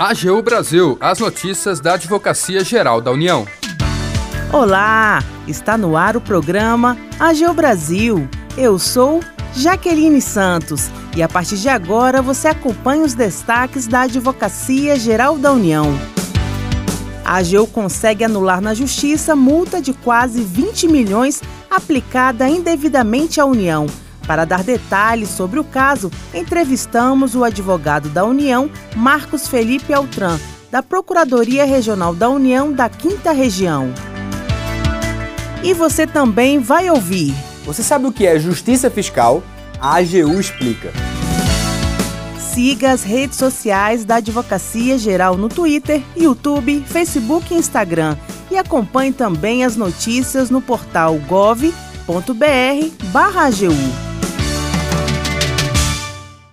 AGU Brasil, as notícias da Advocacia Geral da União. Olá, está no ar o programa AGU Brasil. Eu sou Jaqueline Santos e a partir de agora você acompanha os destaques da Advocacia Geral da União. A AGU consegue anular na Justiça multa de quase 20 milhões aplicada indevidamente à União. Para dar detalhes sobre o caso, entrevistamos o advogado da União, Marcos Felipe Altran, da Procuradoria Regional da União da Quinta Região. E você também vai ouvir. Você sabe o que é justiça fiscal? A AGU explica. Siga as redes sociais da Advocacia Geral no Twitter, YouTube, Facebook e Instagram. E acompanhe também as notícias no portal gov.br/agu.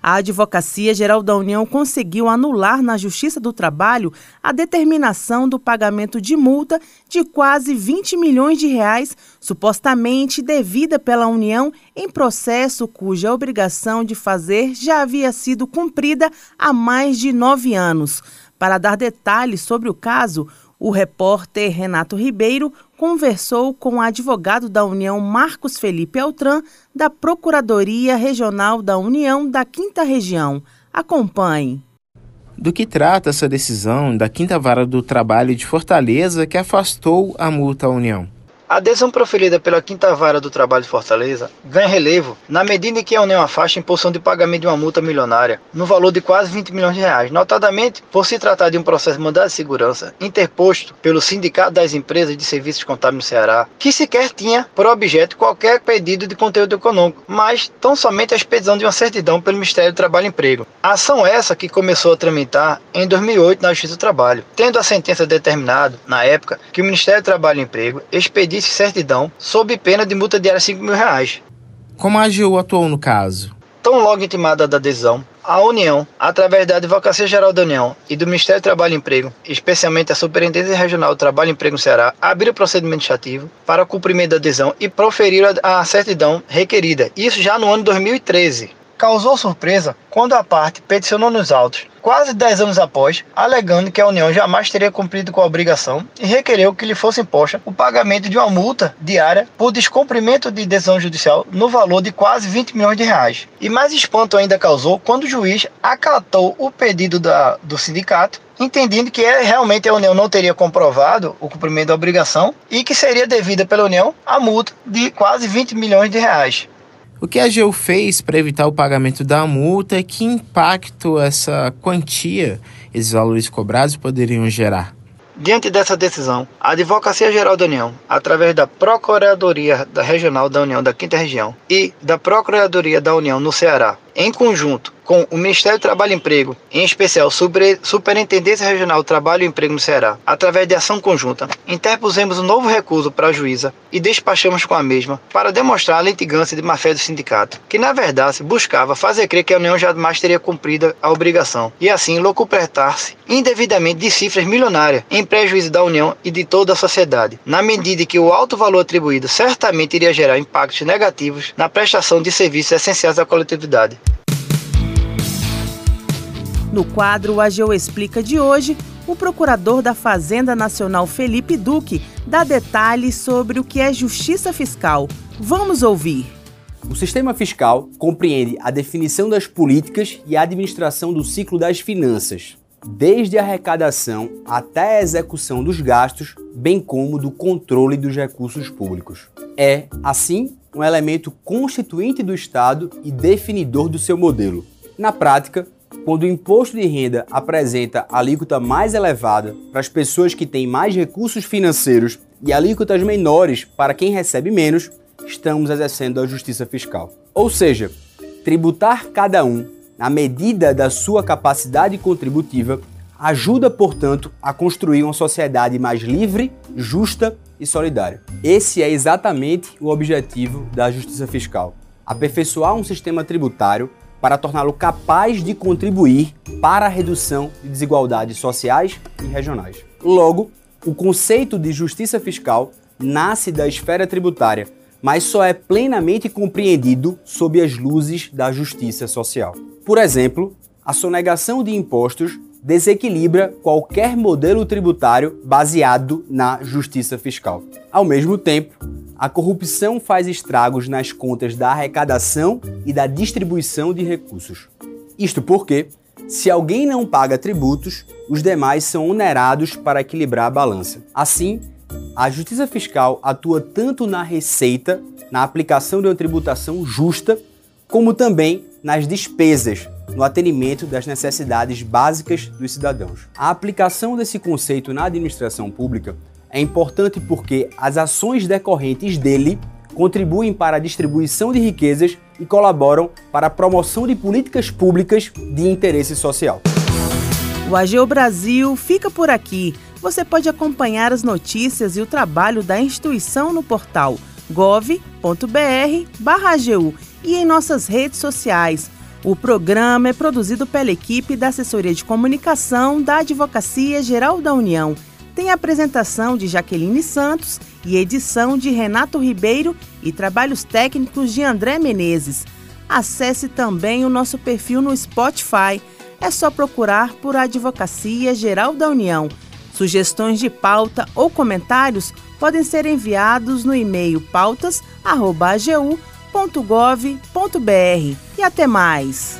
A Advocacia Geral da União conseguiu anular na Justiça do Trabalho a determinação do pagamento de multa de quase 20 milhões de reais, supostamente devida pela União em processo cuja obrigação de fazer já havia sido cumprida há mais de nove anos. Para dar detalhes sobre o caso, o repórter Renato Ribeiro conversou com o advogado da União Marcos Felipe Altran, da Procuradoria Regional da União da Quinta Região. Acompanhe. Do que trata essa decisão da Quinta Vara do Trabalho de Fortaleza que afastou a multa à União? A decisão proferida pela Quinta Vara do Trabalho de Fortaleza ganha relevo na medida em que a União afasta a imposição de pagamento de uma multa milionária no valor de quase 20 milhões de reais, notadamente por se tratar de um processo de mandado de segurança interposto pelo Sindicato das Empresas de Serviços Contábeis no Ceará, que sequer tinha por objeto qualquer pedido de conteúdo econômico, mas tão somente a expedição de uma certidão pelo Ministério do Trabalho e Emprego. A ação essa que começou a tramitar em 2008 na Justiça do Trabalho, tendo a sentença determinado, na época, que o Ministério do Trabalho e Emprego expedisse pedisse certidão sob pena de multa diária de 5 mil reais. Como a AGU atuou no caso? Tão logo intimada da decisão, a União, através da Advocacia Geral da União e do Ministério do Trabalho e Emprego, especialmente a Superintendência Regional do Trabalho e Emprego no Ceará, abriu o procedimento administrativo para o cumprimento da decisão e proferiram a certidão requerida. Isso já no ano 2013 causou surpresa quando a parte peticionou nos autos, quase 10 anos após, alegando que a União jamais teria cumprido com a obrigação e requereu que lhe fosse imposta o pagamento de uma multa diária por descumprimento de decisão judicial no valor de quase 20 milhões de reais. E mais espanto ainda causou quando o juiz acatou o pedido da, do sindicato entendendo que é, realmente a União não teria comprovado o cumprimento da obrigação e que seria devida pela União a multa de quase 20 milhões de reais. O que a AGU fez para evitar o pagamento da multa e que impacto essa quantia, esses valores cobrados, poderiam gerar? Diante dessa decisão, a Advocacia Geral da União, através da Procuradoria da Regional da União da Quinta Região e da Procuradoria da União no Ceará, em conjunto com o Ministério do Trabalho e Emprego, em especial Super, Superintendência Regional do Trabalho e Emprego no Ceará, através de ação conjunta, interpusemos um novo recurso para a juíza e despachamos com a mesma para demonstrar a litigância de má-fé do sindicato, que na verdade buscava fazer crer que a União jamais teria cumprido a obrigação e assim locupletar-se indevidamente de cifras milionárias em prejuízo da União e de toda a sociedade, na medida que o alto valor atribuído certamente iria gerar impactos negativos na prestação de serviços essenciais à coletividade. No quadro AGU Explica de hoje, o procurador da Fazenda Nacional Felipe Duque dá detalhes sobre o que é justiça fiscal. Vamos ouvir. O sistema fiscal compreende a definição das políticas e a administração do ciclo das finanças, desde a arrecadação até a execução dos gastos, bem como do controle dos recursos públicos. É, assim, um elemento constituinte do Estado e definidor do seu modelo. Na prática, quando o imposto de renda apresenta alíquota mais elevada para as pessoas que têm mais recursos financeiros e alíquotas menores para quem recebe menos, estamos exercendo a justiça fiscal. Ou seja, tributar cada um na medida da sua capacidade contributiva ajuda, portanto, a construir uma sociedade mais livre, justa e solidária. Esse é exatamente o objetivo da justiça fiscal: aperfeiçoar um sistema tributário para torná-lo capaz de contribuir para a redução de desigualdades sociais e regionais. Logo, o conceito de justiça fiscal nasce da esfera tributária, mas só é plenamente compreendido sob as luzes da justiça social. Por exemplo, a sonegação de impostos desequilibra qualquer modelo tributário baseado na justiça fiscal. Ao mesmo tempo, a corrupção faz estragos nas contas da arrecadação e da distribuição de recursos. Isto porque, se alguém não paga tributos, os demais são onerados para equilibrar a balança. Assim, a justiça fiscal atua tanto na receita, na aplicação de uma tributação justa, como também nas despesas, no atendimento das necessidades básicas dos cidadãos. A aplicação desse conceito na administração pública é importante porque as ações decorrentes dele contribuem para a distribuição de riquezas e colaboram para a promoção de políticas públicas de interesse social. O AGU Brasil fica por aqui. Você pode acompanhar as notícias e o trabalho da instituição no portal gov.br/agu e em nossas redes sociais. O programa é produzido pela equipe da Assessoria de Comunicação da Advocacia Geral da União. Tem apresentação de Jaqueline Santos e edição de Renato Ribeiro e trabalhos técnicos de André Menezes. Acesse também o nosso perfil no Spotify. É só procurar por Advocacia Geral da União. Sugestões de pauta ou comentários podem ser enviados no e-mail pautas.agu.com www.gov.br. E até mais!